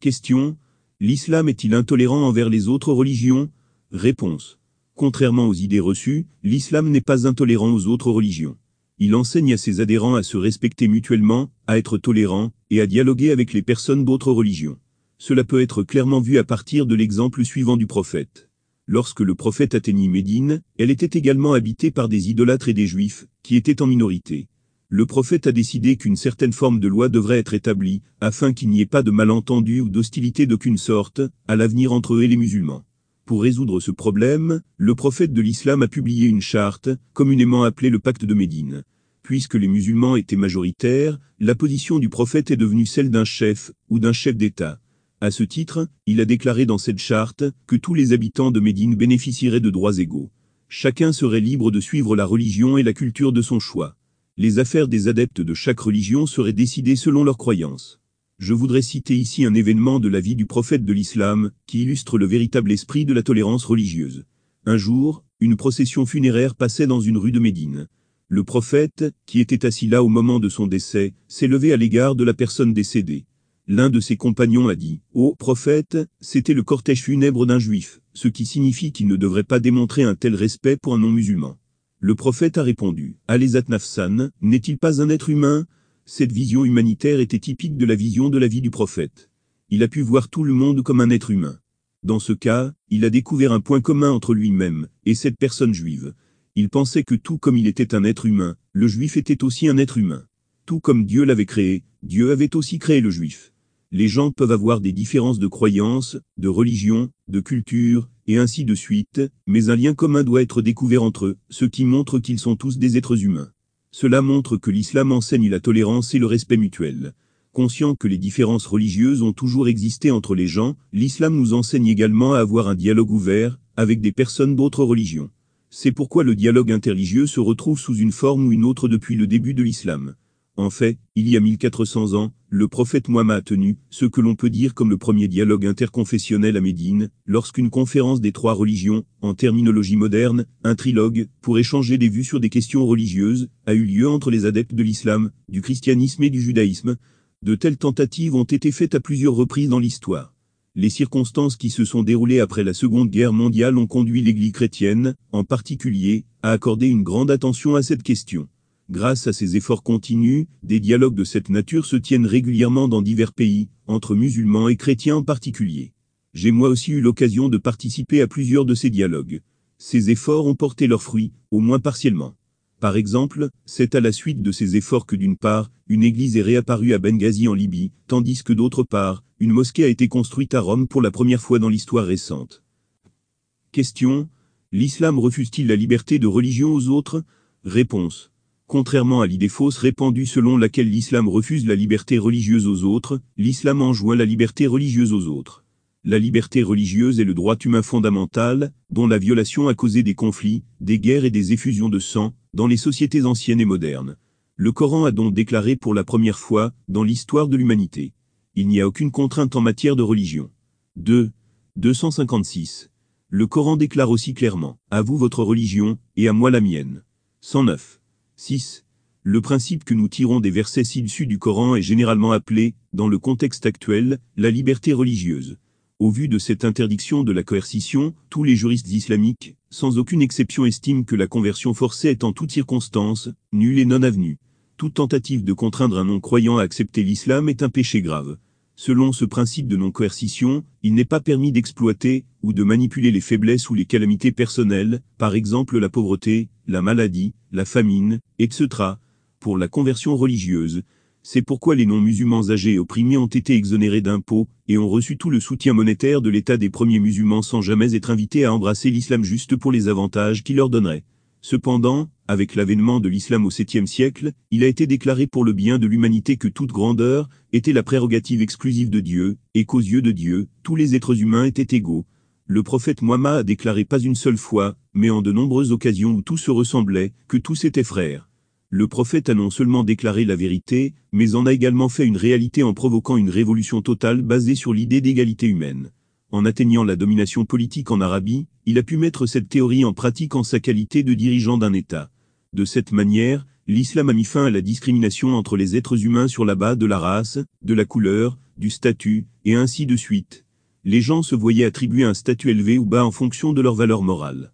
Question. L'islam est-il intolérant envers les autres religions? Réponse. Contrairement aux idées reçues, l'islam n'est pas intolérant aux autres religions. Il enseigne à ses adhérents à se respecter mutuellement, à être tolérants, et à dialoguer avec les personnes d'autres religions. Cela peut être clairement vu à partir de l'exemple suivant du prophète. Lorsque le prophète atteignit Médine, elle était également habitée par des idolâtres et des juifs, qui étaient en minorité. Le prophète a décidé qu'une certaine forme de loi devrait être établie, afin qu'il n'y ait pas de malentendus ou d'hostilité d'aucune sorte, à l'avenir entre eux et les musulmans. Pour résoudre ce problème, le prophète de l'islam a publié une charte, communément appelée le pacte de Médine. Puisque les musulmans étaient majoritaires, la position du prophète est devenue celle d'un chef, ou d'un chef d'État. À ce titre, il a déclaré dans cette charte que tous les habitants de Médine bénéficieraient de droits égaux. Chacun serait libre de suivre la religion et la culture de son choix. Les affaires des adeptes de chaque religion seraient décidées selon leurs croyances. Je voudrais citer ici un événement de la vie du prophète de l'islam, qui illustre le véritable esprit de la tolérance religieuse. Un jour, une procession funéraire passait dans une rue de Médine. Le prophète, qui était assis là au moment de son décès, s'est levé à l'égard de la personne décédée. L'un de ses compagnons a dit, Ô prophète, c'était le cortège funèbre d'un juif, ce qui signifie qu'il ne devrait pas démontrer un tel respect pour un non-musulman. Le prophète a répondu, Alézat Nafsan, n'est-il pas un être humain? Cette vision humanitaire était typique de la vision de la vie du prophète. Il a pu voir tout le monde comme un être humain. Dans ce cas, il a découvert un point commun entre lui-même et cette personne juive. Il pensait que tout comme il était un être humain, le juif était aussi un être humain. Tout comme Dieu l'avait créé, Dieu avait aussi créé le juif. Les gens peuvent avoir des différences de croyances, de religion, de culture, et ainsi de suite, mais un lien commun doit être découvert entre eux, ce qui montre qu'ils sont tous des êtres humains. Cela montre que l'islam enseigne la tolérance et le respect mutuel. Conscient que les différences religieuses ont toujours existé entre les gens, l'islam nous enseigne également à avoir un dialogue ouvert, avec des personnes d'autres religions. C'est pourquoi le dialogue interreligieux se retrouve sous une forme ou une autre depuis le début de l'islam. En fait, il y a 1400 ans, le prophète Muhammad a tenu, ce que l'on peut dire comme le premier dialogue interconfessionnel à Médine, lorsqu'une conférence des trois religions, en terminologie moderne, un trilogue, pour échanger des vues sur des questions religieuses, a eu lieu entre les adeptes de l'islam, du christianisme et du judaïsme. De telles tentatives ont été faites à plusieurs reprises dans l'histoire. Les circonstances qui se sont déroulées après la Seconde Guerre mondiale ont conduit l'Église chrétienne, en particulier, à accorder une grande attention à cette question. Grâce à ces efforts continus, des dialogues de cette nature se tiennent régulièrement dans divers pays, entre musulmans et chrétiens en particulier. J'ai moi aussi eu l'occasion de participer à plusieurs de ces dialogues. Ces efforts ont porté leurs fruits, au moins partiellement. Par exemple, c'est à la suite de ces efforts que d'une part, une église est réapparue à Benghazi en Libye, tandis que d'autre part, une mosquée a été construite à Rome pour la première fois dans l'histoire récente. Question. L'islam refuse-t-il la liberté de religion aux autres? Réponse. Contrairement à l'idée fausse répandue selon laquelle l'islam refuse la liberté religieuse aux autres, l'islam enjoint la liberté religieuse aux autres. La liberté religieuse est le droit humain fondamental, dont la violation a causé des conflits, des guerres et des effusions de sang, dans les sociétés anciennes et modernes. Le Coran a donc déclaré pour la première fois, dans l'histoire de l'humanité. Il n'y a aucune contrainte en matière de religion. 2. 256. Le Coran déclare aussi clairement, à vous votre religion, et à moi la mienne. 109. 6. Le principe que nous tirons des versets ci-dessus du Coran est généralement appelé, dans le contexte actuel, la liberté religieuse. Au vu de cette interdiction de la coercition, tous les juristes islamiques, sans aucune exception estiment que la conversion forcée est en toute circonstance, nulle et non avenue. Toute tentative de contraindre un non-croyant à accepter l'islam est un péché grave. Selon ce principe de non-coercition, il n'est pas permis d'exploiter ou de manipuler les faiblesses ou les calamités personnelles, par exemple la pauvreté, la maladie, la famine, etc., pour la conversion religieuse. C'est pourquoi les non-musulmans âgés et opprimés ont été exonérés d'impôts et ont reçu tout le soutien monétaire de l'État des premiers musulmans sans jamais être invités à embrasser l'islam juste pour les avantages qu'il leur donnerait. Cependant, avec l'avènement de l'islam au 7e siècle, il a été déclaré pour le bien de l'humanité que toute grandeur était la prérogative exclusive de Dieu, et qu'aux yeux de Dieu, tous les êtres humains étaient égaux. Le prophète Muhammad a déclaré pas une seule fois, mais en de nombreuses occasions où tout se ressemblait, que tous étaient frères. Le prophète a non seulement déclaré la vérité, mais en a également fait une réalité en provoquant une révolution totale basée sur l'idée d'égalité humaine. En atteignant la domination politique en Arabie, il a pu mettre cette théorie en pratique en sa qualité de dirigeant d'un État. De cette manière, l'islam a mis fin à la discrimination entre les êtres humains sur la base de la race, de la couleur, du statut, et ainsi de suite. Les gens se voyaient attribuer un statut élevé ou bas en fonction de leur valeur morale.